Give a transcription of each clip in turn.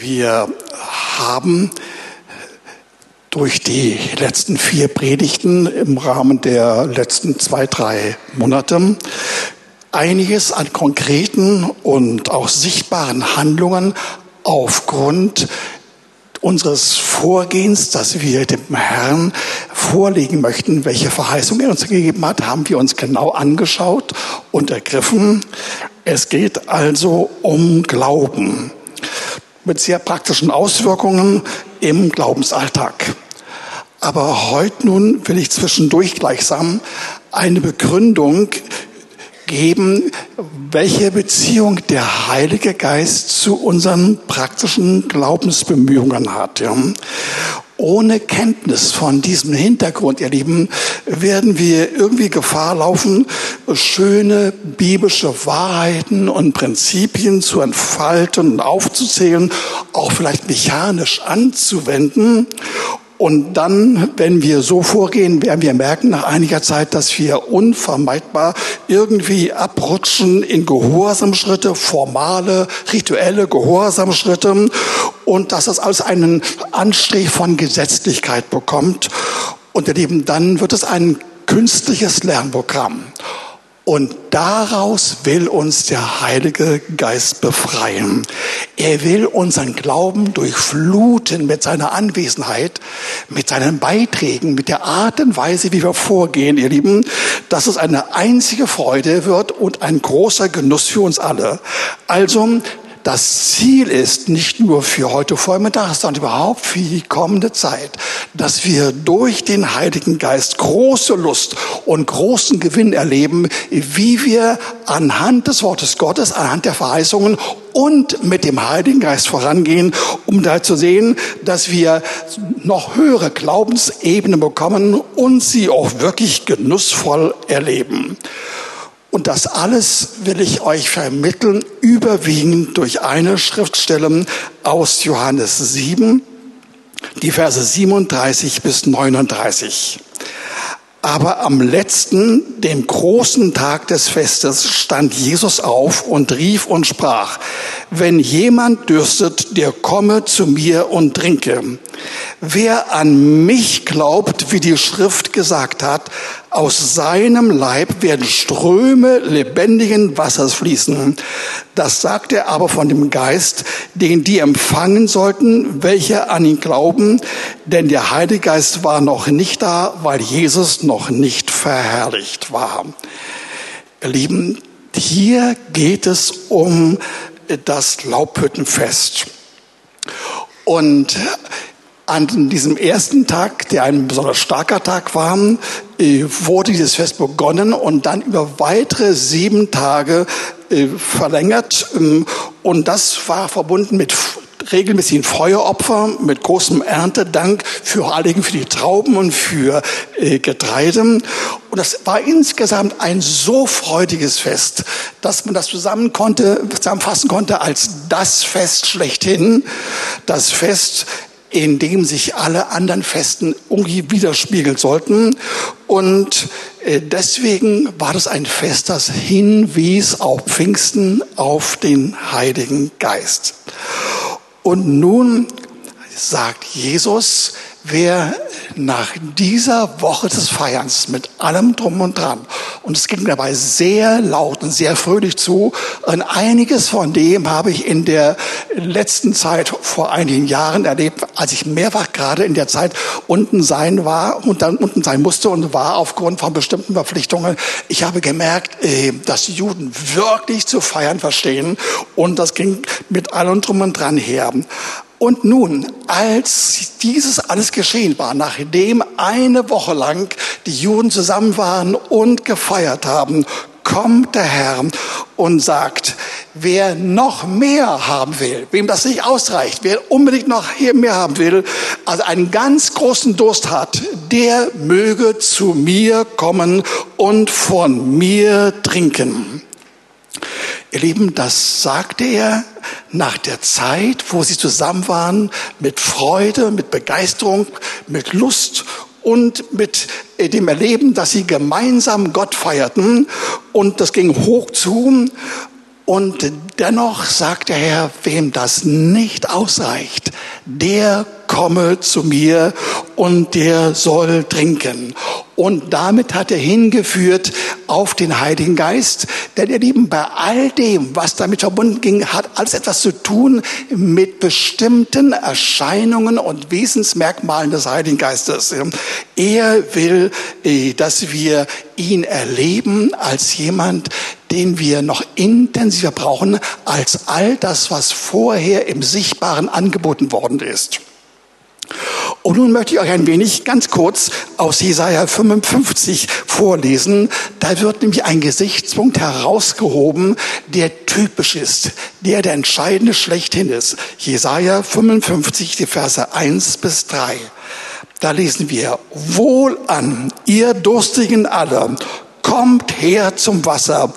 Wir haben durch die letzten vier Predigten im Rahmen der letzten zwei, drei Monate einiges an konkreten und auch sichtbaren Handlungen aufgrund unseres Vorgehens, das wir dem Herrn vorlegen möchten, welche Verheißung er uns gegeben hat, haben wir uns genau angeschaut und ergriffen. Es geht also um Glauben mit sehr praktischen Auswirkungen im Glaubensalltag. Aber heute nun will ich zwischendurch gleichsam eine Begründung geben, welche Beziehung der Heilige Geist zu unseren praktischen Glaubensbemühungen hat. Ohne Kenntnis von diesem Hintergrund, ihr Lieben, werden wir irgendwie Gefahr laufen, schöne biblische Wahrheiten und Prinzipien zu entfalten und aufzuzählen, auch vielleicht mechanisch anzuwenden und dann, wenn wir so vorgehen, werden wir merken nach einiger Zeit, dass wir unvermeidbar irgendwie abrutschen in Gehorsamschritte, formale, rituelle Gehorsamschritte und dass das alles einen Anstrich von Gesetzlichkeit bekommt. Und Lieben, dann wird es ein künstliches Lernprogramm. Und daraus will uns der Heilige Geist befreien. Er will unseren Glauben durchfluten mit seiner Anwesenheit, mit seinen Beiträgen, mit der Art und Weise, wie wir vorgehen, ihr Lieben, dass es eine einzige Freude wird und ein großer Genuss für uns alle. Also das Ziel ist nicht nur für heute Vormittag, sondern überhaupt für die kommende Zeit, dass wir durch den Heiligen Geist große Lust und großen Gewinn erleben, wie wir anhand des Wortes Gottes, anhand der Verheißungen und mit dem Heiligen Geist vorangehen, um da zu sehen, dass wir noch höhere Glaubensebenen bekommen und sie auch wirklich genussvoll erleben. Und das alles will ich euch vermitteln, überwiegend durch eine Schriftstelle aus Johannes 7, die Verse 37 bis 39. Aber am letzten, dem großen Tag des Festes, stand Jesus auf und rief und sprach, wenn jemand dürstet, der komme zu mir und trinke. Wer an mich glaubt, wie die Schrift gesagt hat, aus seinem Leib werden Ströme lebendigen Wassers fließen. Das sagt er aber von dem Geist, den die empfangen sollten, welche an ihn glauben, denn der Heilige Geist war noch nicht da, weil Jesus noch nicht verherrlicht war. Ihr Lieben, hier geht es um das Laubhüttenfest. Und an diesem ersten Tag, der ein besonders starker Tag war, äh, wurde dieses Fest begonnen und dann über weitere sieben Tage äh, verlängert. Ähm, und das war verbunden mit regelmäßigen Feueropfer, mit großem Erntedank für Heiligen, für die Trauben und für äh, Getreide. Und das war insgesamt ein so freudiges Fest, dass man das zusammen konnte, zusammenfassen konnte als das Fest schlechthin. Das Fest, in dem sich alle anderen Festen irgendwie widerspiegeln sollten. Und äh, deswegen war das ein Fest, das hinwies auf Pfingsten, auf den Heiligen Geist. Und nun sagt Jesus, wer nach dieser Woche des Feierns mit allem drum und dran, und es ging dabei sehr laut und sehr fröhlich zu, und einiges von dem habe ich in der letzten Zeit vor einigen Jahren erlebt, als ich mehrfach gerade in der Zeit unten sein war und dann unten sein musste und war aufgrund von bestimmten Verpflichtungen. Ich habe gemerkt, äh, dass die Juden wirklich zu feiern verstehen und das ging mit allem drum und dran her. Und nun, als dieses alles geschehen war, nachdem eine Woche lang die Juden zusammen waren und gefeiert haben, kommt der Herr und sagt, wer noch mehr haben will, wem das nicht ausreicht, wer unbedingt noch mehr haben will, also einen ganz großen Durst hat, der möge zu mir kommen und von mir trinken. Ihr Lieben, das sagte er nach der Zeit, wo sie zusammen waren, mit Freude, mit Begeisterung, mit Lust und mit äh, dem Erleben, dass sie gemeinsam Gott feierten. Und das ging hoch zu. Und dennoch sagt der Herr, wem das nicht ausreicht, der komme zu mir und der soll trinken. Und damit hat er hingeführt auf den Heiligen Geist. Denn ihr Lieben, bei all dem, was damit verbunden ging, hat alles etwas zu tun mit bestimmten Erscheinungen und Wesensmerkmalen des Heiligen Geistes. Er will, äh, dass wir ihn erleben als jemand, den wir noch intensiver brauchen als all das, was vorher im Sichtbaren angeboten worden ist. Und nun möchte ich euch ein wenig ganz kurz aus Jesaja 55 vorlesen. Da wird nämlich ein Gesichtspunkt herausgehoben, der typisch ist, der der entscheidende schlechthin ist. Jesaja 55, die Verse 1 bis 3. Da lesen wir, Wohl an, ihr Durstigen alle, kommt her zum Wasser.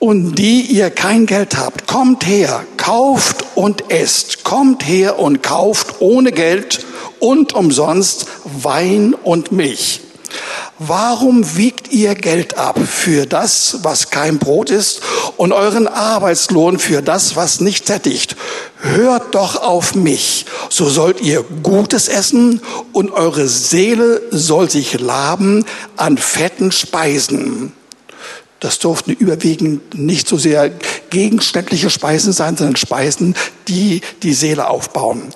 Und die ihr kein Geld habt, kommt her, kauft und esst, kommt her und kauft ohne Geld und umsonst Wein und Milch. Warum wiegt ihr Geld ab für das, was kein Brot ist, und euren Arbeitslohn für das, was nicht sättigt? Hört doch auf mich, so sollt ihr Gutes essen, und eure Seele soll sich laben an fetten Speisen. Das durften überwiegend nicht so sehr gegenständliche Speisen sein, sondern Speisen, die die Seele aufbauen.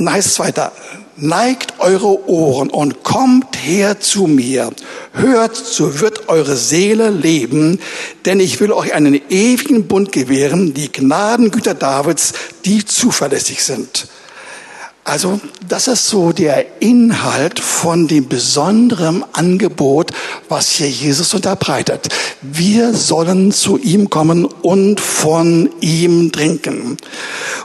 Und dann heißt es weiter, neigt eure Ohren und kommt her zu mir. Hört, so wird eure Seele leben, denn ich will euch einen ewigen Bund gewähren, die Gnadengüter Davids, die zuverlässig sind. Also das ist so der Inhalt von dem besonderen Angebot, was hier Jesus unterbreitet. Wir sollen zu ihm kommen und von ihm trinken.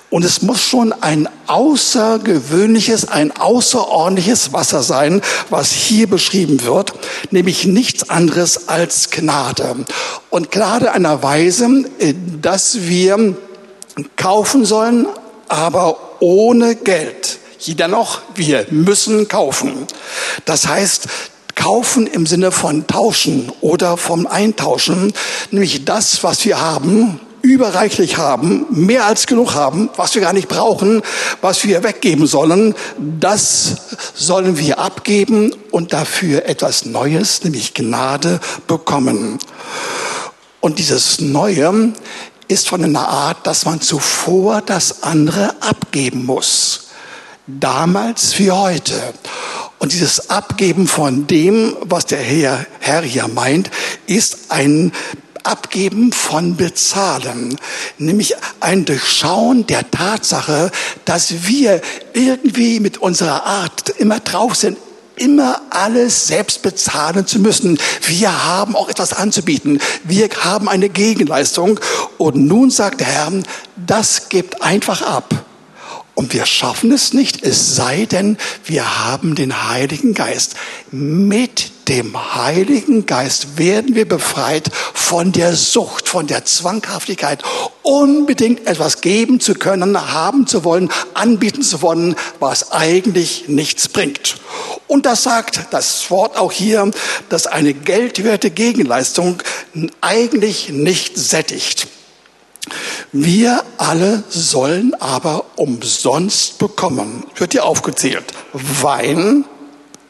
Und es muss schon ein außergewöhnliches, ein außerordentliches Wasser sein, was hier beschrieben wird, nämlich nichts anderes als Gnade. Und Gnade einer Weise, äh, dass wir kaufen sollen, aber ohne Geld. Dennoch, wir müssen kaufen. Das heißt, kaufen im Sinne von tauschen oder vom Eintauschen, nämlich das, was wir haben, überreichlich haben, mehr als genug haben, was wir gar nicht brauchen, was wir weggeben sollen, das sollen wir abgeben und dafür etwas Neues, nämlich Gnade bekommen. Und dieses Neue ist von einer Art, dass man zuvor das andere abgeben muss. Damals wie heute. Und dieses Abgeben von dem, was der Herr, Herr hier meint, ist ein Abgeben von Bezahlen, nämlich ein Durchschauen der Tatsache, dass wir irgendwie mit unserer Art immer drauf sind, immer alles selbst bezahlen zu müssen. Wir haben auch etwas anzubieten. Wir haben eine Gegenleistung. Und nun sagt der Herr, das gibt einfach ab. Und wir schaffen es nicht, es sei denn, wir haben den Heiligen Geist. Mit dem Heiligen Geist werden wir befreit von der Sucht, von der Zwanghaftigkeit, unbedingt etwas geben zu können, haben zu wollen, anbieten zu wollen, was eigentlich nichts bringt. Und das sagt das Wort auch hier, dass eine geldwerte Gegenleistung eigentlich nicht sättigt. Wir alle sollen aber umsonst bekommen. Wird hier aufgezählt. Wein,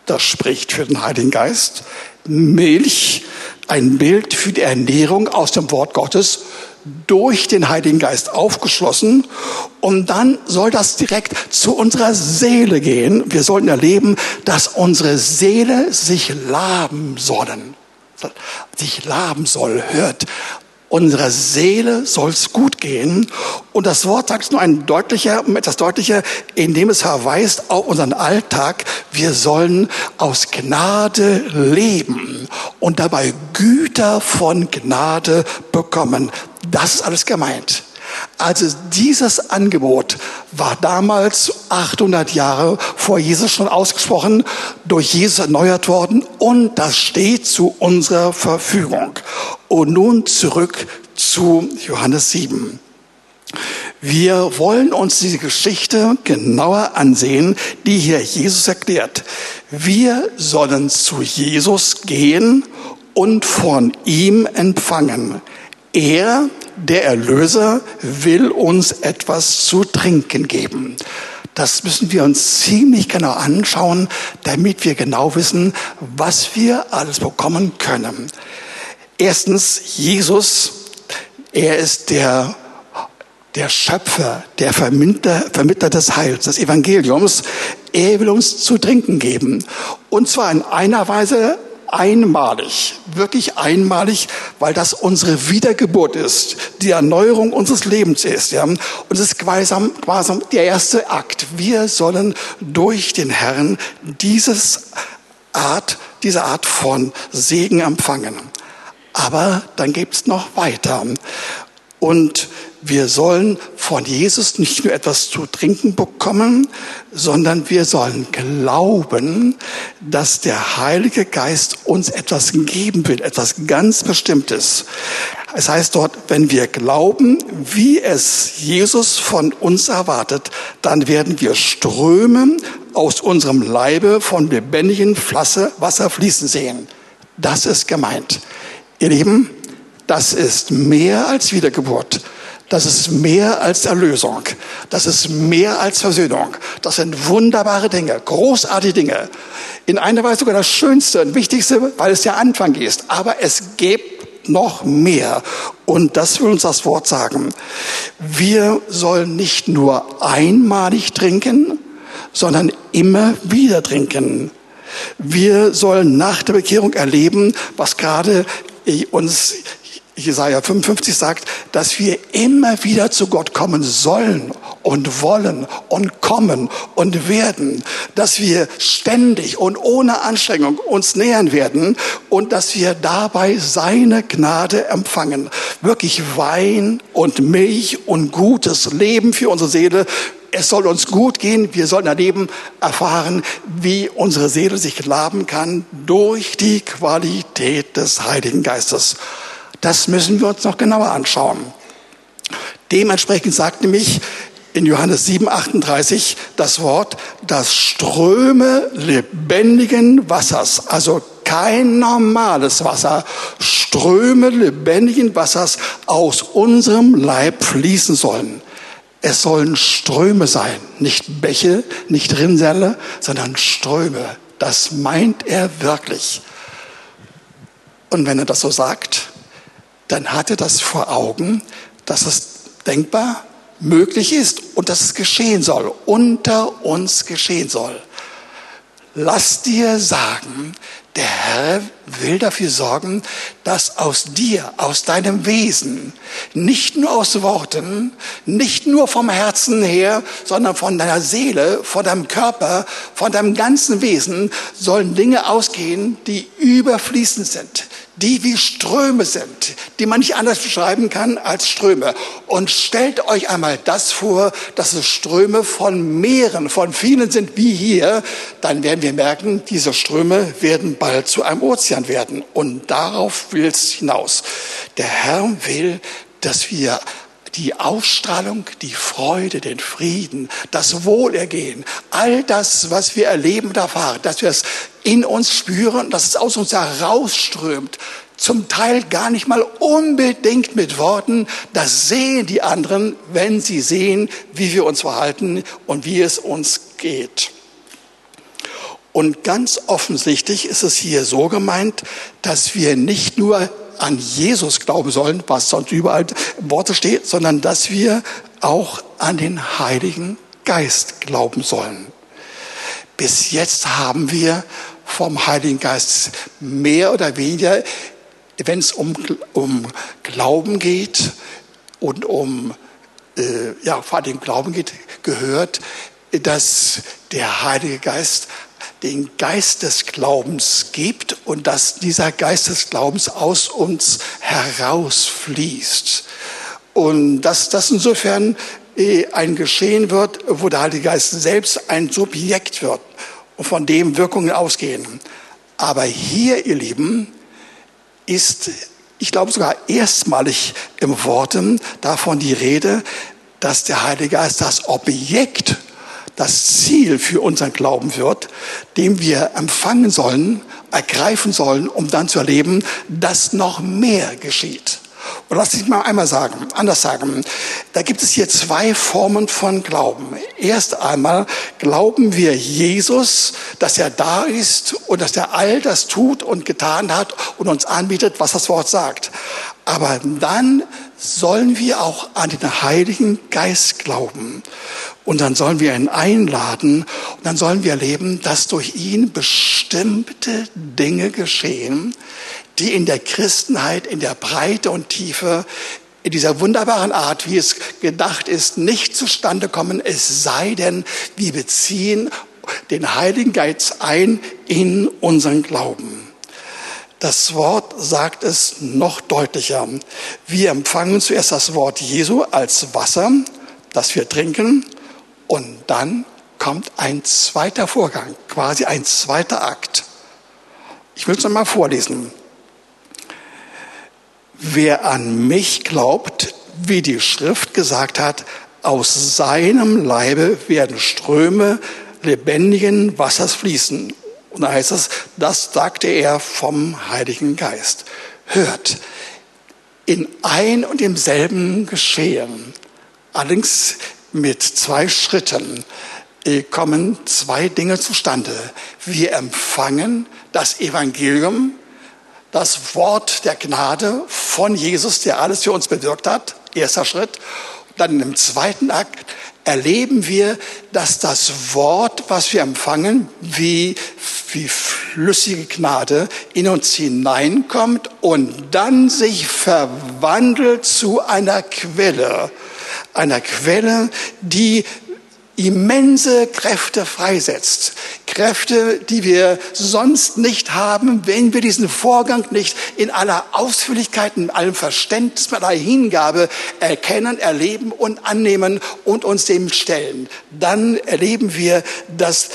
das spricht für den Heiligen Geist. Milch, ein Bild für die Ernährung aus dem Wort Gottes durch den Heiligen Geist aufgeschlossen und dann soll das direkt zu unserer Seele gehen. Wir sollten erleben, dass unsere Seele sich laben sollen. Sich laben soll, hört Unserer Seele soll's gut gehen. Und das Wort sagt es nur ein deutlicher, etwas deutlicher, indem es verweist auf unseren Alltag. Wir sollen aus Gnade leben und dabei Güter von Gnade bekommen. Das ist alles gemeint. Also dieses Angebot war damals 800 Jahre vor Jesus schon ausgesprochen, durch Jesus erneuert worden und das steht zu unserer Verfügung. Und nun zurück zu Johannes 7. Wir wollen uns diese Geschichte genauer ansehen, die hier Jesus erklärt. Wir sollen zu Jesus gehen und von ihm empfangen. Er der Erlöser will uns etwas zu trinken geben. Das müssen wir uns ziemlich genau anschauen, damit wir genau wissen, was wir alles bekommen können. Erstens, Jesus, er ist der, der Schöpfer, der Vermittler, Vermittler des Heils, des Evangeliums. Er will uns zu trinken geben. Und zwar in einer Weise, einmalig, wirklich einmalig, weil das unsere Wiedergeburt ist, die Erneuerung unseres Lebens ist. Ja. Und es ist quasi, quasi der erste Akt. Wir sollen durch den Herrn dieses Art, diese Art von Segen empfangen. Aber dann gibt's noch weiter. Und wir sollen von Jesus nicht nur etwas zu trinken bekommen, sondern wir sollen glauben, dass der Heilige Geist uns etwas geben will, etwas ganz Bestimmtes. Es heißt dort, wenn wir glauben, wie es Jesus von uns erwartet, dann werden wir Ströme aus unserem Leibe von lebendigem Wasser fließen sehen. Das ist gemeint. Ihr Lieben, das ist mehr als Wiedergeburt. Das ist mehr als Erlösung. Das ist mehr als Versöhnung. Das sind wunderbare Dinge, großartige Dinge. In einer Weise sogar das Schönste und Wichtigste, weil es der Anfang ist. Aber es gibt noch mehr. Und das will uns das Wort sagen. Wir sollen nicht nur einmalig trinken, sondern immer wieder trinken. Wir sollen nach der Bekehrung erleben, was gerade uns Jesaja 55 sagt, dass wir immer wieder zu Gott kommen sollen und wollen und kommen und werden, dass wir ständig und ohne Anstrengung uns nähern werden und dass wir dabei seine Gnade empfangen. Wirklich Wein und Milch und gutes Leben für unsere Seele. Es soll uns gut gehen. Wir sollen erleben, erfahren, wie unsere Seele sich laben kann durch die Qualität des Heiligen Geistes. Das müssen wir uns noch genauer anschauen. Dementsprechend sagt nämlich in Johannes 7, 38 das Wort, das Ströme lebendigen Wassers, also kein normales Wasser, Ströme lebendigen Wassers aus unserem Leib fließen sollen. Es sollen Ströme sein, nicht Bäche, nicht Rinnsale, sondern Ströme. Das meint er wirklich. Und wenn er das so sagt, dann hat er das vor Augen, dass es denkbar möglich ist und dass es geschehen soll, unter uns geschehen soll. Lass dir sagen, der Herr will dafür sorgen, dass aus dir, aus deinem Wesen, nicht nur aus Worten, nicht nur vom Herzen her, sondern von deiner Seele, von deinem Körper, von deinem ganzen Wesen sollen Dinge ausgehen, die überfließend sind, die wie Ströme sind, die man nicht anders beschreiben kann als Ströme. Und stellt euch einmal das vor, dass es Ströme von Meeren, von vielen sind wie hier, dann werden wir merken, diese Ströme werden bald zu einem Ozean werden. Und darauf will es hinaus. Der Herr will, dass wir die Ausstrahlung, die Freude, den Frieden, das Wohlergehen, all das, was wir erleben und erfahren, dass wir es in uns spüren, dass es aus uns herausströmt, zum Teil gar nicht mal unbedingt mit Worten, das sehen die anderen, wenn sie sehen, wie wir uns verhalten und wie es uns geht. Und ganz offensichtlich ist es hier so gemeint, dass wir nicht nur an Jesus glauben sollen, was sonst überall im Worte steht, sondern dass wir auch an den Heiligen Geist glauben sollen. Bis jetzt haben wir vom Heiligen Geist mehr oder weniger, wenn es um, um Glauben geht und um äh, ja, vor allem Glauben geht, gehört, dass der Heilige Geist den Geist des Glaubens gibt und dass dieser Geist des Glaubens aus uns herausfließt. Und dass das insofern äh, ein Geschehen wird, wo der Heilige Geist selbst ein Subjekt wird und von dem Wirkungen ausgehen. Aber hier, ihr Lieben, ist, ich glaube sogar erstmalig im Worten davon die Rede, dass der Heilige Geist das Objekt das Ziel für unseren Glauben wird, dem wir empfangen sollen, ergreifen sollen, um dann zu erleben, dass noch mehr geschieht. Und lass mich mal einmal sagen, anders sagen. Da gibt es hier zwei Formen von Glauben. Erst einmal glauben wir Jesus, dass er da ist und dass er all das tut und getan hat und uns anbietet, was das Wort sagt. Aber dann sollen wir auch an den Heiligen Geist glauben. Und dann sollen wir ihn einladen und dann sollen wir erleben, dass durch ihn bestimmte Dinge geschehen, die in der Christenheit, in der Breite und Tiefe, in dieser wunderbaren Art, wie es gedacht ist, nicht zustande kommen, es sei denn, wir beziehen den Heiligen Geist ein in unseren Glauben. Das Wort sagt es noch deutlicher. Wir empfangen zuerst das Wort Jesu als Wasser, das wir trinken, und dann kommt ein zweiter Vorgang, quasi ein zweiter Akt. Ich will es nochmal vorlesen. Wer an mich glaubt, wie die Schrift gesagt hat, aus seinem Leibe werden Ströme lebendigen Wassers fließen. Und da heißt es, das sagte er vom Heiligen Geist. Hört, in ein und demselben Geschehen, allerdings mit zwei Schritten, äh, kommen zwei Dinge zustande. Wir empfangen das Evangelium, das Wort der Gnade von Jesus, der alles für uns bewirkt hat. Erster Schritt. Dann im zweiten Akt erleben wir, dass das Wort, was wir empfangen, wie, wie flüssige Gnade in uns hineinkommt und dann sich verwandelt zu einer Quelle. Einer Quelle, die immense Kräfte freisetzt. Kräfte, die wir sonst nicht haben, wenn wir diesen Vorgang nicht in aller Ausführlichkeit, in allem Verständnis, mit aller Hingabe erkennen, erleben und annehmen und uns dem stellen. Dann erleben wir, dass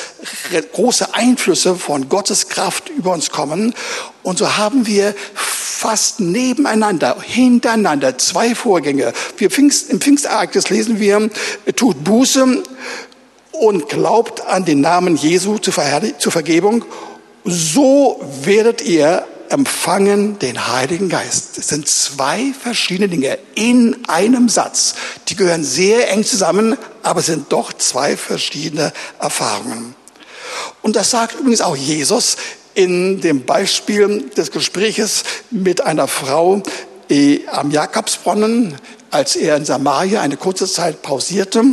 große Einflüsse von Gottes Kraft über uns kommen. Und so haben wir fast nebeneinander, hintereinander zwei Vorgänge. Wir Pfingst, Im Pfingstereignis lesen wir, tut Buße und glaubt an den Namen Jesu zur, Vergebung. So werdet ihr empfangen den Heiligen Geist. Das sind zwei verschiedene Dinge in einem Satz. Die gehören sehr eng zusammen, aber sind doch zwei verschiedene Erfahrungen. Und das sagt übrigens auch Jesus in dem Beispiel des Gespräches mit einer Frau am Jakobsbrunnen, als er in Samaria eine kurze Zeit pausierte.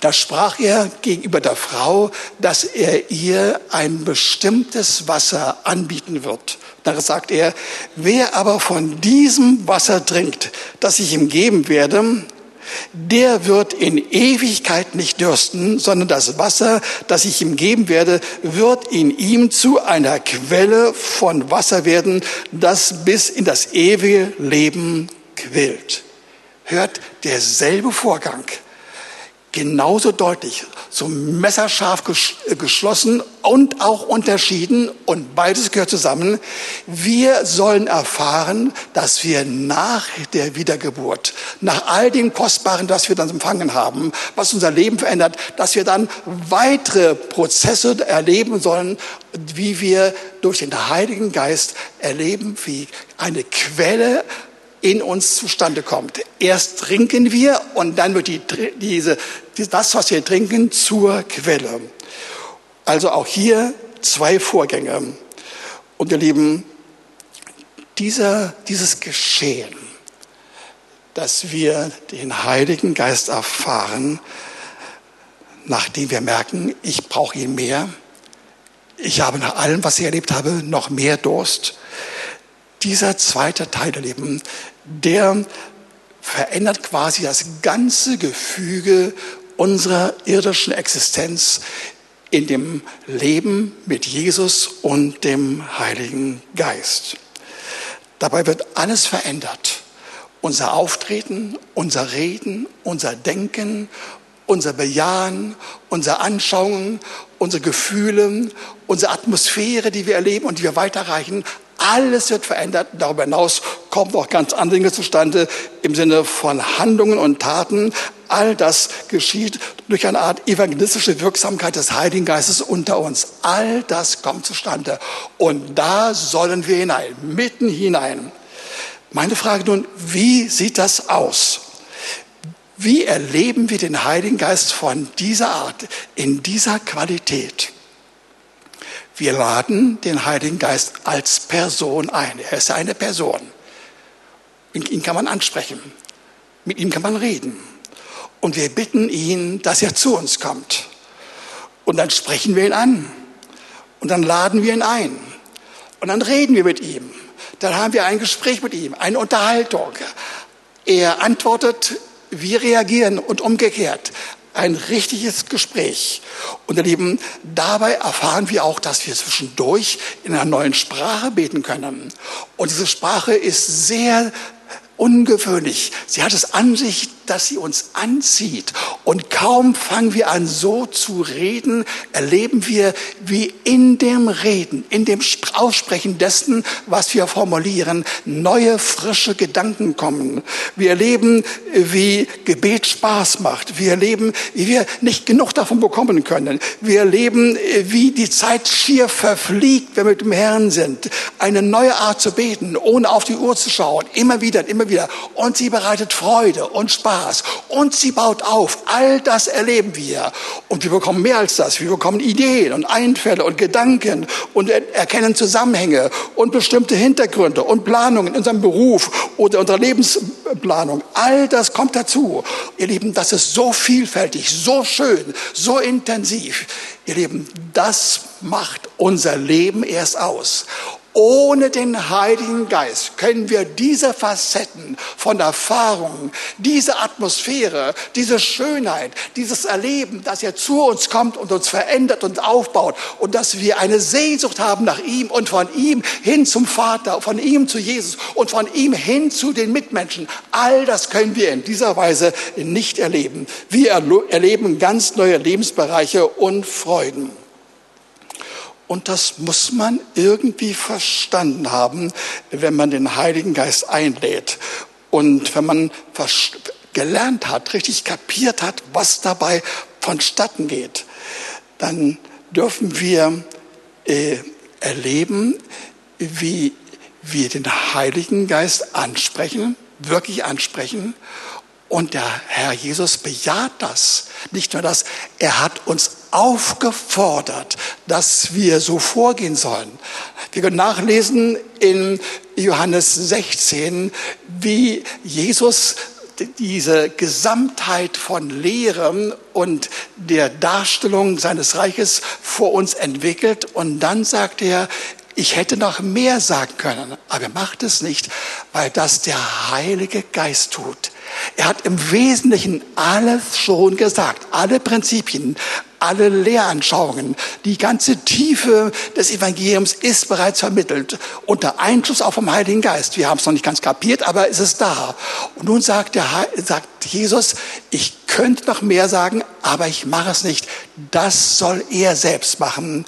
Da sprach er gegenüber der Frau, dass er ihr ein bestimmtes Wasser anbieten wird. Da sagt er, wer aber von diesem Wasser trinkt, das ich ihm geben werde, der wird in Ewigkeit nicht dürsten, sondern das Wasser, das ich ihm geben werde, wird in ihm zu einer Quelle von Wasser werden, das bis in das ewige Leben quillt. Hört derselbe Vorgang genauso deutlich, so messerscharf äh, geschlossen und auch unterschieden und beides gehört zusammen. Wir sollen erfahren, dass wir nach der Wiedergeburt, nach all dem Kostbaren, das wir dann empfangen haben, was unser Leben verändert, dass wir dann weitere Prozesse erleben sollen, wie wir durch den Heiligen Geist erleben, wie eine Quelle in uns zustande kommt. Erst trinken wir und dann wird die, diese, das, was wir trinken, zur Quelle. Also auch hier zwei Vorgänge. Und ihr Lieben, dieser, dieses Geschehen, dass wir den Heiligen Geist erfahren, nachdem wir merken, ich brauche ihn mehr, ich habe nach allem, was ich erlebt habe, noch mehr Durst. Dieser zweite Teil der Leben, der verändert quasi das ganze Gefüge unserer irdischen Existenz in dem Leben mit Jesus und dem Heiligen Geist. Dabei wird alles verändert. Unser Auftreten, unser Reden, unser Denken, unser Bejahen, unsere Anschauungen, unsere Gefühle, unsere Atmosphäre, die wir erleben und die wir weiterreichen, alles wird verändert. Darüber hinaus kommen noch ganz andere Dinge zustande im Sinne von Handlungen und Taten. All das geschieht durch eine Art evangelistische Wirksamkeit des Heiligen Geistes unter uns. All das kommt zustande. Und da sollen wir hinein, mitten hinein. Meine Frage nun, wie sieht das aus? Wie erleben wir den Heiligen Geist von dieser Art, in dieser Qualität? Wir laden den Heiligen Geist als Person ein. Er ist eine Person. Ihn kann man ansprechen. Mit ihm kann man reden. Und wir bitten ihn, dass er zu uns kommt. Und dann sprechen wir ihn an. Und dann laden wir ihn ein. Und dann reden wir mit ihm. Dann haben wir ein Gespräch mit ihm, eine Unterhaltung. Er antwortet, wir reagieren und umgekehrt. Ein richtiges Gespräch. Und ihr dabei erfahren wir auch, dass wir zwischendurch in einer neuen Sprache beten können. Und diese Sprache ist sehr ungewöhnlich. Sie hat es an sich, dass sie uns anzieht. Und kaum fangen wir an, so zu reden, erleben wir, wie in dem Reden, in dem Aussprechen dessen, was wir formulieren, neue, frische Gedanken kommen. Wir erleben, wie Gebet Spaß macht. Wir erleben, wie wir nicht genug davon bekommen können. Wir erleben, wie die Zeit schier verfliegt, wenn wir mit dem Herrn sind. Eine neue Art zu beten, ohne auf die Uhr zu schauen. Immer wieder, immer wieder. Und sie bereitet Freude und Spaß. Und sie baut auf. All das erleben wir. Und wir bekommen mehr als das. Wir bekommen Ideen und Einfälle und Gedanken und erkennen Zusammenhänge und bestimmte Hintergründe und Planungen in unserem Beruf oder unserer Lebensplanung. All das kommt dazu. Ihr Lieben, das ist so vielfältig, so schön, so intensiv. Ihr Lieben, das macht unser Leben erst aus. Ohne den Heiligen Geist können wir diese Facetten von Erfahrungen, diese Atmosphäre, diese Schönheit, dieses Erleben, dass er zu uns kommt und uns verändert und aufbaut und dass wir eine Sehnsucht haben nach ihm und von ihm hin zum Vater, von ihm zu Jesus und von ihm hin zu den Mitmenschen. All das können wir in dieser Weise nicht erleben. Wir erleben ganz neue Lebensbereiche und Freuden. Und das muss man irgendwie verstanden haben, wenn man den Heiligen Geist einlädt. Und wenn man gelernt hat, richtig kapiert hat, was dabei vonstatten geht, dann dürfen wir äh, erleben, wie wir den Heiligen Geist ansprechen, wirklich ansprechen und der Herr Jesus bejaht das. Nicht nur das, er hat uns aufgefordert, dass wir so vorgehen sollen. Wir können nachlesen in Johannes 16, wie Jesus diese Gesamtheit von Lehren und der Darstellung seines Reiches vor uns entwickelt. Und dann sagt er, ich hätte noch mehr sagen können, aber er macht es nicht, weil das der Heilige Geist tut. Er hat im Wesentlichen alles schon gesagt, alle Prinzipien, alle Lehranschauungen, die ganze Tiefe des Evangeliums ist bereits vermittelt, unter Einfluss auch vom Heiligen Geist. Wir haben es noch nicht ganz kapiert, aber es ist da. Und nun sagt, der, sagt Jesus, ich könnte noch mehr sagen, aber ich mache es nicht. Das soll er selbst machen.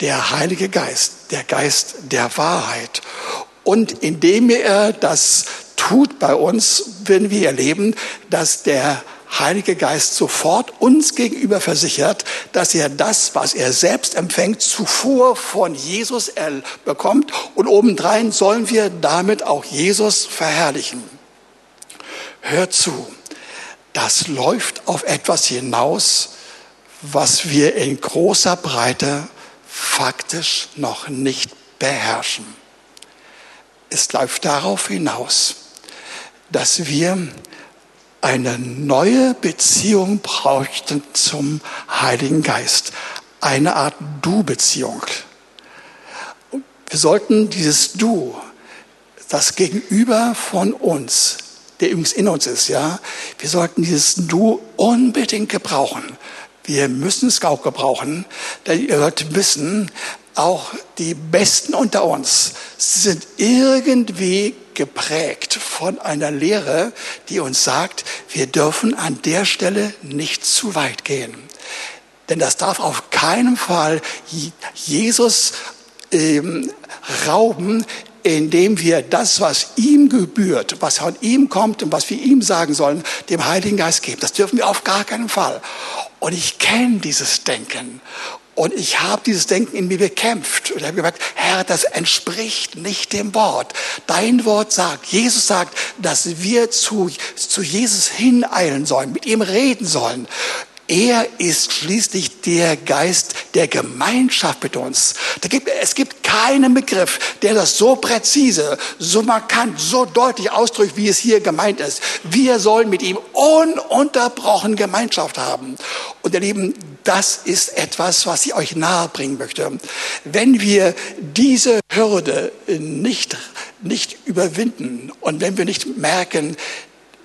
Der Heilige Geist, der Geist der Wahrheit. Und indem er das tut bei uns, wenn wir erleben, dass der Heilige Geist sofort uns gegenüber versichert, dass er das, was er selbst empfängt, zuvor von Jesus bekommt und obendrein sollen wir damit auch Jesus verherrlichen. Hört zu, das läuft auf etwas hinaus, was wir in großer Breite faktisch noch nicht beherrschen. Es läuft darauf hinaus, dass wir eine neue Beziehung bräuchten zum Heiligen Geist. Eine Art Du-Beziehung. Wir sollten dieses Du, das Gegenüber von uns, der übrigens in uns ist, ja, wir sollten dieses Du unbedingt gebrauchen. Wir müssen es auch gebrauchen, denn ihr sollt wissen, auch die Besten unter uns sind irgendwie geprägt von einer Lehre, die uns sagt, wir dürfen an der Stelle nicht zu weit gehen. Denn das darf auf keinen Fall Jesus ähm, rauben, indem wir das, was ihm gebührt, was von ihm kommt und was wir ihm sagen sollen, dem Heiligen Geist geben. Das dürfen wir auf gar keinen Fall. Und ich kenne dieses Denken. Und ich habe dieses Denken in mir bekämpft und habe gemerkt, Herr, das entspricht nicht dem Wort. Dein Wort sagt, Jesus sagt, dass wir zu, zu Jesus hineilen sollen, mit ihm reden sollen. Er ist schließlich der Geist der Gemeinschaft mit uns. Gibt, es gibt keinen Begriff, der das so präzise, so markant, so deutlich ausdrückt, wie es hier gemeint ist. Wir sollen mit ihm ununterbrochen Gemeinschaft haben. Und ihr Lieben, das ist etwas, was ich euch nahebringen möchte. Wenn wir diese Hürde nicht, nicht überwinden und wenn wir nicht merken,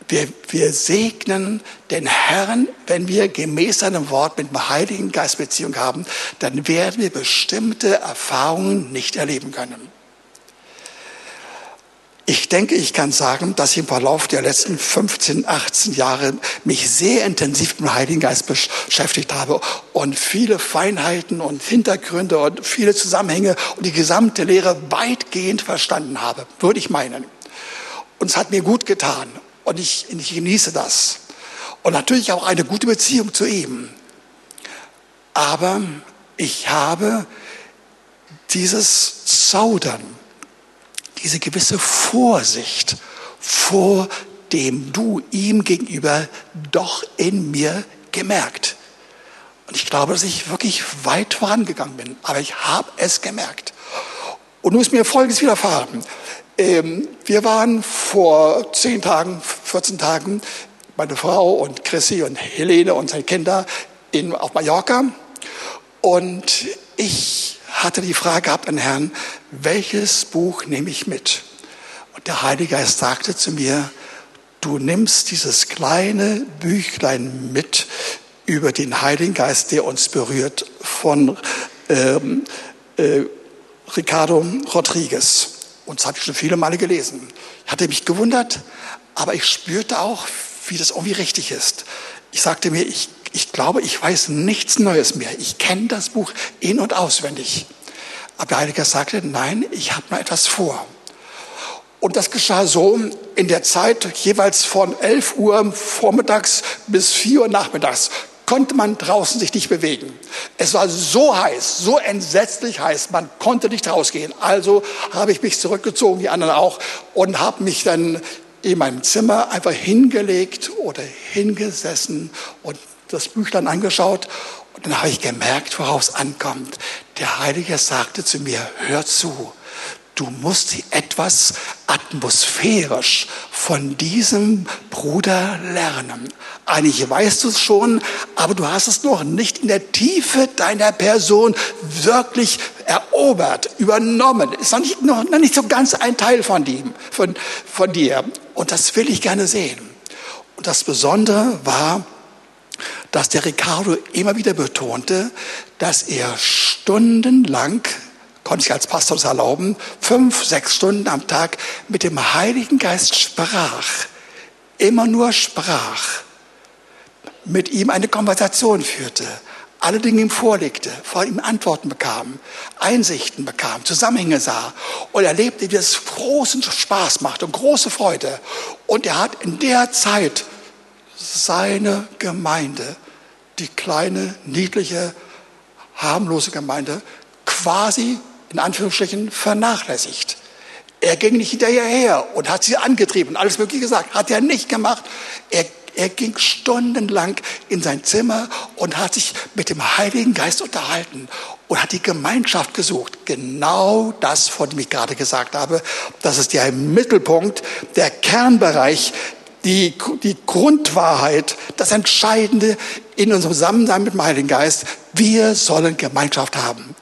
wir, wir segnen den Herrn, wenn wir gemäß seinem Wort mit dem Heiligen Geist Beziehung haben, dann werden wir bestimmte Erfahrungen nicht erleben können. Ich denke, ich kann sagen, dass ich im Verlauf der letzten 15, 18 Jahre mich sehr intensiv mit dem Heiligen Geist beschäftigt habe und viele Feinheiten und Hintergründe und viele Zusammenhänge und die gesamte Lehre weitgehend verstanden habe, würde ich meinen. Und es hat mir gut getan. Und ich, ich genieße das. Und natürlich auch eine gute Beziehung zu ihm. Aber ich habe dieses Zaudern, diese gewisse Vorsicht vor dem du ihm gegenüber doch in mir gemerkt. Und ich glaube, dass ich wirklich weit vorangegangen bin, aber ich habe es gemerkt. Und nun ist mir Folgendes widerfahren. Ähm, wir waren vor zehn Tagen, 14 Tagen, meine Frau und Chrissy und Helene und seine Kinder in, auf Mallorca. Und ich hatte die Frage gehabt an Herrn, welches Buch nehme ich mit? Und der Heilige Geist sagte zu mir, du nimmst dieses kleine Büchlein mit über den Heiligen Geist, der uns berührt, von ähm, äh, Ricardo Rodriguez. Und das habe ich schon viele Male gelesen. Ich hatte mich gewundert, aber ich spürte auch, wie das irgendwie richtig ist. Ich sagte mir, ich, ich glaube, ich weiß nichts Neues mehr. Ich kenne das Buch in- und auswendig. Aber der Heilige sagte, nein, ich habe noch etwas vor. Und das geschah so in der Zeit jeweils von 11 Uhr vormittags bis 4 Uhr nachmittags konnte man draußen sich nicht bewegen. Es war so heiß, so entsetzlich heiß, man konnte nicht rausgehen. Also habe ich mich zurückgezogen, die anderen auch, und habe mich dann in meinem Zimmer einfach hingelegt oder hingesessen und das Büchlein angeschaut. Und dann habe ich gemerkt, worauf es ankommt. Der Heilige sagte zu mir, hör zu, Du musst etwas atmosphärisch von diesem Bruder lernen. Eigentlich weißt du es schon, aber du hast es noch nicht in der Tiefe deiner Person wirklich erobert, übernommen. Ist noch nicht, noch nicht so ganz ein Teil von, dem, von, von dir. Und das will ich gerne sehen. Und das Besondere war, dass der Ricardo immer wieder betonte, dass er stundenlang konnte ich als Pastor das erlauben, fünf, sechs Stunden am Tag mit dem Heiligen Geist sprach, immer nur sprach, mit ihm eine Konversation führte, alle Dinge ihm vorlegte, vor ihm Antworten bekam, Einsichten bekam, Zusammenhänge sah. Und erlebte, wie es großen Spaß macht und große Freude. Und er hat in der Zeit seine Gemeinde, die kleine, niedliche, harmlose Gemeinde, quasi in Anführungsstrichen vernachlässigt. Er ging nicht hinterher und hat sie angetrieben, alles mögliche gesagt. Hat er nicht gemacht. Er, er ging stundenlang in sein Zimmer und hat sich mit dem Heiligen Geist unterhalten und hat die Gemeinschaft gesucht. Genau das, von dem ich gerade gesagt habe. Das ist der Mittelpunkt, der Kernbereich, die, die Grundwahrheit, das Entscheidende in unserem Zusammensein mit dem Heiligen Geist. Wir sollen Gemeinschaft haben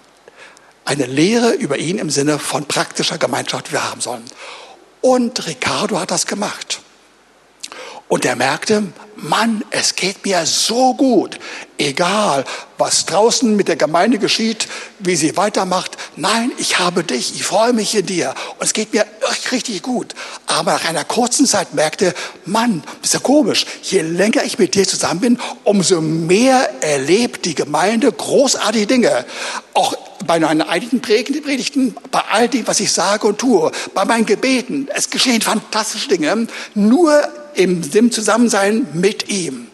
eine Lehre über ihn im Sinne von praktischer Gemeinschaft, wir haben sollen. Und Ricardo hat das gemacht. Und er merkte, Mann, es geht mir so gut. Egal, was draußen mit der Gemeinde geschieht, wie sie weitermacht. Nein, ich habe dich, ich freue mich in dir. Und es geht mir richtig gut. Aber nach einer kurzen Zeit merkte, Mann, ist ja komisch. Je länger ich mit dir zusammen bin, umso mehr erlebt die Gemeinde großartige Dinge. Auch bei meinen einigen Predigten, bei all dem, was ich sage und tue, bei meinen Gebeten. Es geschehen fantastische Dinge. Nur im, dem Zusammensein mit ihm.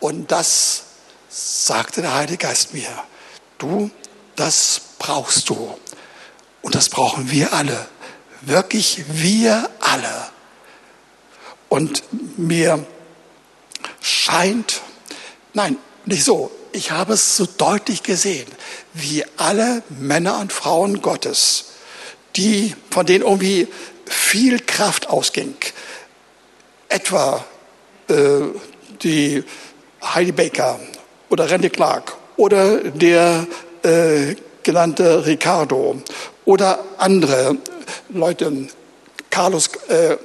Und das sagte der Heilige Geist mir. Du, das brauchst du. Und das brauchen wir alle. Wirklich wir alle. Und mir scheint, nein, nicht so, ich habe es so deutlich gesehen, wie alle Männer und Frauen Gottes, die, von denen irgendwie viel Kraft ausging, etwa äh, die Heidi Baker oder Randy Clark oder der äh, genannte Ricardo oder andere Leute, Carlos äh,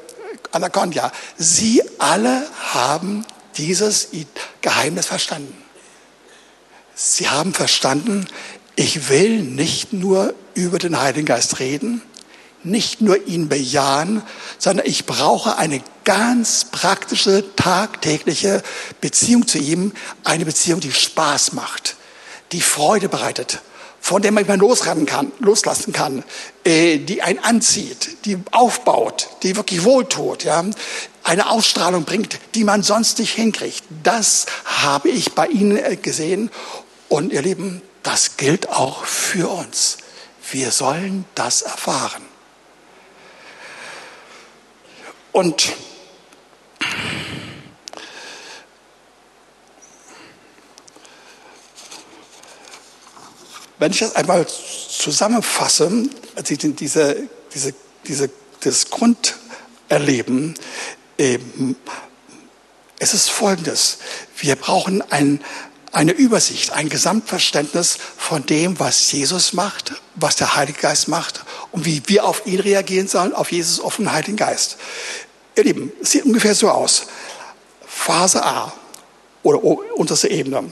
Anacondia, sie alle haben dieses Geheimnis verstanden. Sie haben verstanden, ich will nicht nur über den Heiligen Geist reden, nicht nur ihn bejahen, sondern ich brauche eine ganz praktische, tagtägliche Beziehung zu ihm, eine Beziehung, die Spaß macht, die Freude bereitet, von der man immer losrennen kann, loslassen kann, äh, die einen anzieht, die aufbaut, die wirklich wohltut, ja, eine Ausstrahlung bringt, die man sonst nicht hinkriegt. Das habe ich bei Ihnen äh, gesehen. Und ihr Lieben, das gilt auch für uns. Wir sollen das erfahren. Und wenn ich das einmal zusammenfasse, diese, diese, diese, das Grunderleben, ähm, es ist folgendes. Wir brauchen ein, eine Übersicht, ein Gesamtverständnis von dem, was Jesus macht, was der Heilige Geist macht und wie wir auf ihn reagieren sollen, auf Jesus, den Heiligen Geist. Ihr Lieben, es sieht ungefähr so aus. Phase A oder unterste Ebene.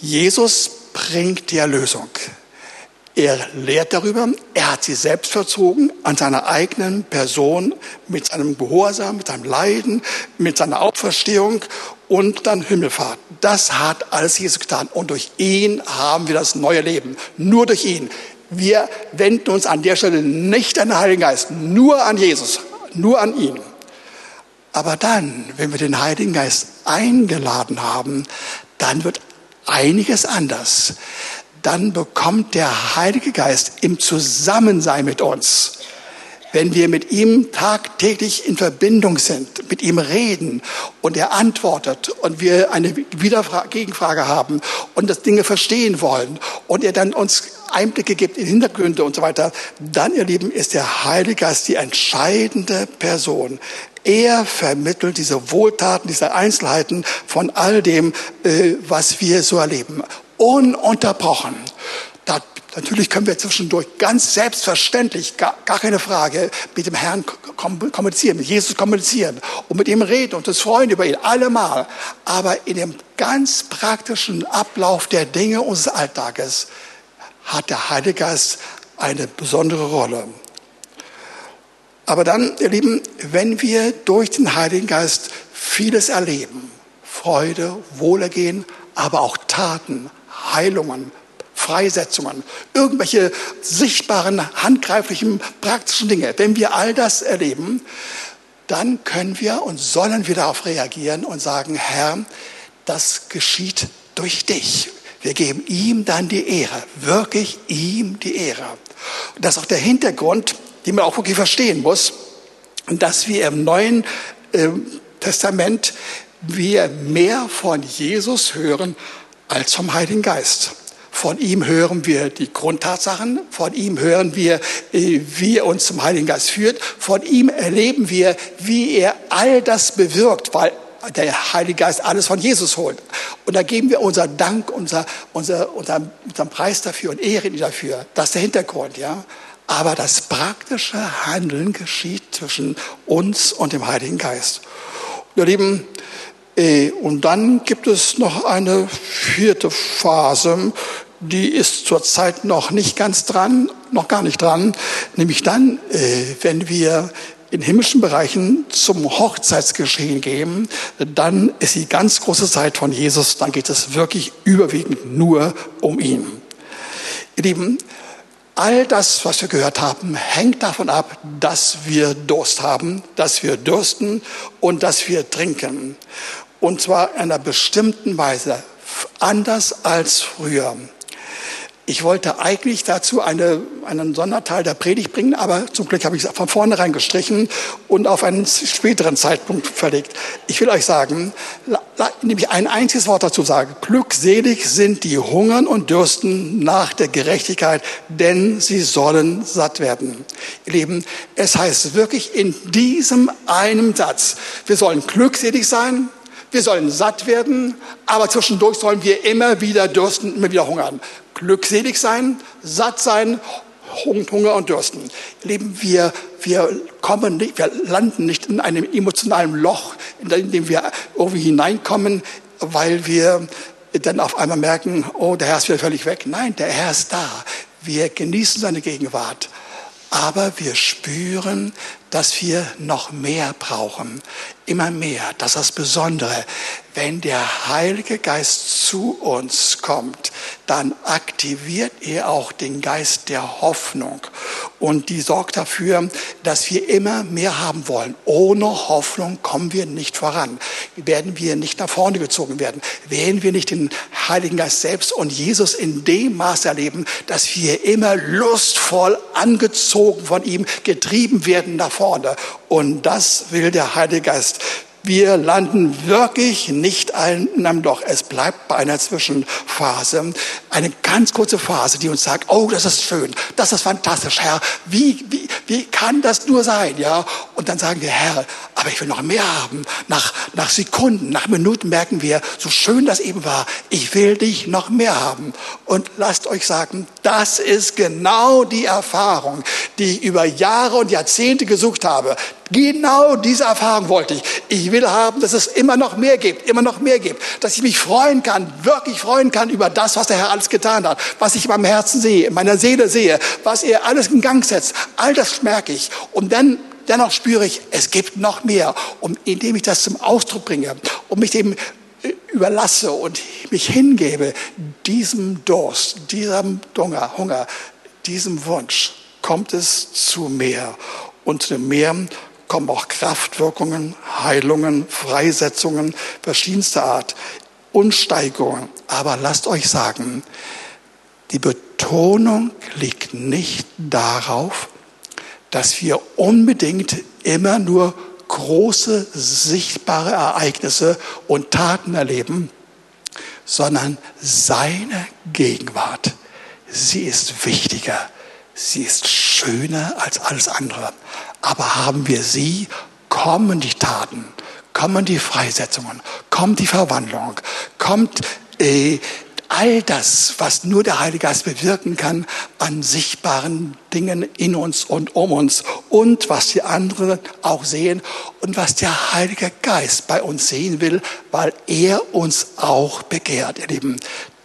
Jesus bringt die Erlösung. Er lehrt darüber, er hat sie selbst verzogen an seiner eigenen Person mit seinem Gehorsam, mit seinem Leiden, mit seiner Auferstehung und dann Himmelfahrt. Das hat alles Jesus getan und durch ihn haben wir das neue Leben. Nur durch ihn. Wir wenden uns an der Stelle nicht an den Heiligen Geist, nur an Jesus, nur an ihn. Aber dann, wenn wir den Heiligen Geist eingeladen haben, dann wird einiges anders dann bekommt der Heilige Geist im Zusammensein mit uns, wenn wir mit ihm tagtäglich in Verbindung sind, mit ihm reden und er antwortet und wir eine Gegenfrage haben und das Dinge verstehen wollen und er dann uns Einblicke gibt in Hintergründe und so weiter, dann, ihr Lieben, ist der Heilige Geist die entscheidende Person. Er vermittelt diese Wohltaten, diese Einzelheiten von all dem, äh, was wir so erleben ununterbrochen. Natürlich können wir zwischendurch ganz selbstverständlich, gar, gar keine Frage, mit dem Herrn kommunizieren, mit Jesus kommunizieren und mit ihm reden und uns freuen über ihn, allemal. Aber in dem ganz praktischen Ablauf der Dinge unseres Alltages hat der Heilige Geist eine besondere Rolle. Aber dann, ihr Lieben, wenn wir durch den Heiligen Geist vieles erleben, Freude, Wohlergehen, aber auch Taten, Heilungen, Freisetzungen, irgendwelche sichtbaren, handgreiflichen, praktischen Dinge. Wenn wir all das erleben, dann können wir und sollen wir darauf reagieren und sagen, Herr, das geschieht durch dich. Wir geben ihm dann die Ehre, wirklich ihm die Ehre. Und das ist auch der Hintergrund, den man auch wirklich verstehen muss, dass wir im Neuen äh, Testament wir mehr von Jesus hören als vom Heiligen Geist. Von ihm hören wir die Grundtatsachen, von ihm hören wir, äh, wie er uns zum Heiligen Geist führt, von ihm erleben wir, wie er all das bewirkt, weil der Heilige Geist alles von Jesus holt. Und da geben wir unser Dank, unser, unser, unser, unseren Preis dafür und ehren dafür. Das ist der Hintergrund, ja. Aber das praktische Handeln geschieht zwischen uns und dem Heiligen Geist. Ihr Lieben, äh, und dann gibt es noch eine vierte Phase, die ist zurzeit noch nicht ganz dran, noch gar nicht dran, nämlich dann, äh, wenn wir in himmlischen Bereichen zum Hochzeitsgeschehen gehen, dann ist die ganz große Zeit von Jesus, dann geht es wirklich überwiegend nur um ihn. Ihr Lieben, all das, was wir gehört haben, hängt davon ab, dass wir Durst haben, dass wir dürsten und dass wir trinken. Und zwar in einer bestimmten Weise, anders als früher. Ich wollte eigentlich dazu eine, einen Sonderteil der Predigt bringen, aber zum Glück habe ich es von vornherein gestrichen und auf einen späteren Zeitpunkt verlegt. Ich will euch sagen, nämlich ein einziges Wort dazu sagen. Glückselig sind die hungern und dürsten nach der Gerechtigkeit, denn sie sollen satt werden. Ihr Lieben, es heißt wirklich in diesem einen Satz, wir sollen glückselig sein, wir sollen satt werden, aber zwischendurch sollen wir immer wieder dürsten, immer wieder hungern. Glückselig sein, satt sein, Hunger und Dürsten. Lieben wir, wir kommen nicht, wir landen nicht in einem emotionalen Loch, in dem wir irgendwie hineinkommen, weil wir dann auf einmal merken, oh, der Herr ist wieder völlig weg. Nein, der Herr ist da. Wir genießen seine Gegenwart. Aber wir spüren, dass wir noch mehr brauchen. Immer mehr. Das ist das Besondere. Wenn der Heilige Geist zu uns kommt, dann aktiviert er auch den Geist der Hoffnung. Und die sorgt dafür, dass wir immer mehr haben wollen. Ohne Hoffnung kommen wir nicht voran. Werden wir nicht nach vorne gezogen werden. Werden wir nicht den Heiligen Geist selbst und Jesus in dem Maß erleben, dass wir immer lustvoll angezogen von ihm getrieben werden nach vorne. Und das will der Heilige Geist wir landen wirklich nicht in einem Loch. Es bleibt bei einer Zwischenphase, eine ganz kurze Phase, die uns sagt, oh, das ist schön, das ist fantastisch, Herr. Wie, wie, wie kann das nur sein, ja? Und dann sagen wir, Herr, aber ich will noch mehr haben. Nach, nach Sekunden, nach Minuten merken wir, so schön das eben war, ich will dich noch mehr haben. Und lasst euch sagen, das ist genau die Erfahrung, die ich über Jahre und Jahrzehnte gesucht habe. Genau diese Erfahrung wollte ich. Ich will haben, dass es immer noch mehr gibt, immer noch mehr gibt. Dass ich mich freuen kann, wirklich freuen kann über das, was der Herr alles getan hat, was ich in meinem Herzen sehe, in meiner Seele sehe, was er alles in Gang setzt. All das merke ich. Und dann dennoch spüre ich, es gibt noch mehr. Und indem ich das zum Ausdruck bringe und mich dem äh, überlasse und mich hingebe, diesem Durst, diesem Hunger, Hunger, diesem Wunsch, kommt es zu mehr. Und zu Meer kommen auch Kraftwirkungen, Heilungen, Freisetzungen verschiedenster Art und Steigerungen. Aber lasst euch sagen, die Betonung liegt nicht darauf, dass wir unbedingt immer nur große, sichtbare Ereignisse und Taten erleben, sondern seine Gegenwart. Sie ist wichtiger, sie ist schöner als alles andere. Aber haben wir sie, kommen die Taten, kommen die Freisetzungen, kommt die Verwandlung, kommt äh, all das, was nur der Heilige Geist bewirken kann, an sichtbaren Dingen in uns und um uns und was die anderen auch sehen und was der Heilige Geist bei uns sehen will, weil er uns auch begehrt, ihr Lieben.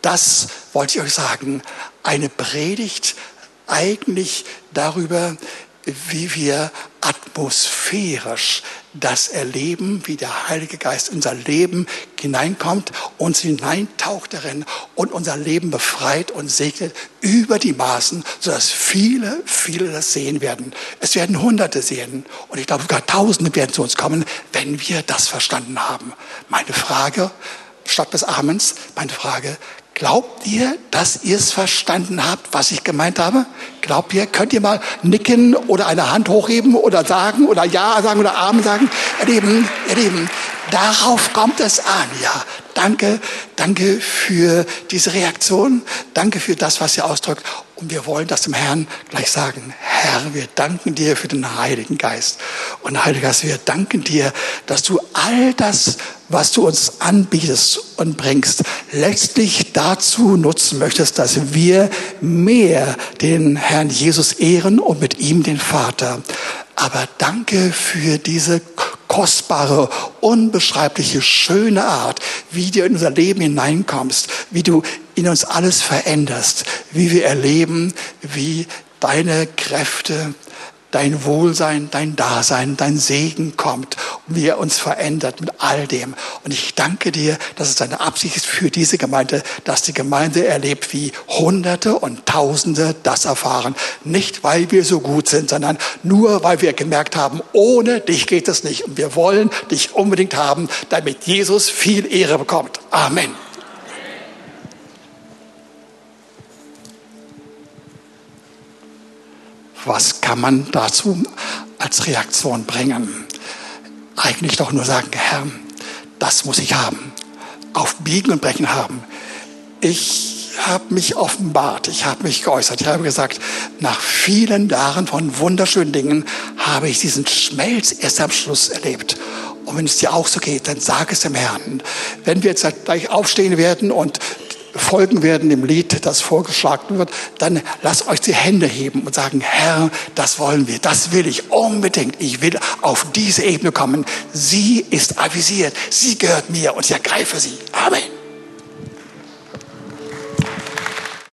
Das wollte ich euch sagen. Eine Predigt eigentlich darüber, wie wir atmosphärisch das erleben, wie der Heilige Geist in unser Leben hineinkommt, uns hineintaucht darin und unser Leben befreit und segnet über die Maßen, sodass viele, viele das sehen werden. Es werden Hunderte sehen und ich glaube sogar Tausende werden zu uns kommen, wenn wir das verstanden haben. Meine Frage, statt des Amens, meine Frage, Glaubt ihr, dass ihr es verstanden habt, was ich gemeint habe? Glaubt ihr, könnt ihr mal nicken oder eine Hand hochheben oder sagen oder Ja sagen oder Amen sagen? Ihr Lieben, ihr Lieben, darauf kommt es an, ja. Danke, danke für diese Reaktion. Danke für das, was ihr ausdrückt. Und wir wollen das dem Herrn gleich sagen. Herr, wir danken dir für den Heiligen Geist. Und Heiliger Geist, wir danken dir, dass du all das, was du uns anbietest und bringst, letztlich dazu nutzen möchtest, dass wir mehr den Herrn Jesus ehren und mit ihm den Vater. Aber danke für diese kostbare, unbeschreibliche, schöne Art, wie du in unser Leben hineinkommst, wie du in uns alles veränderst, wie wir erleben, wie deine Kräfte dein Wohlsein, dein Dasein, dein Segen kommt und wie er uns verändert mit all dem. Und ich danke dir, dass es deine Absicht ist für diese Gemeinde, dass die Gemeinde erlebt, wie Hunderte und Tausende das erfahren. Nicht, weil wir so gut sind, sondern nur, weil wir gemerkt haben, ohne dich geht es nicht. Und wir wollen dich unbedingt haben, damit Jesus viel Ehre bekommt. Amen. Was kann man dazu als Reaktion bringen? Eigentlich doch nur sagen, Herr, das muss ich haben. Auf Biegen und Brechen haben. Ich habe mich offenbart, ich habe mich geäußert, ich habe gesagt, nach vielen Jahren von wunderschönen Dingen habe ich diesen Schmelz erst am Schluss erlebt. Und wenn es dir auch so geht, dann sag es dem Herrn. Wenn wir jetzt gleich aufstehen werden und folgen werden dem Lied, das vorgeschlagen wird, dann lasst euch die Hände heben und sagen, Herr, das wollen wir, das will ich unbedingt. Ich will auf diese Ebene kommen. Sie ist avisiert, sie gehört mir und ich ergreife sie. Amen.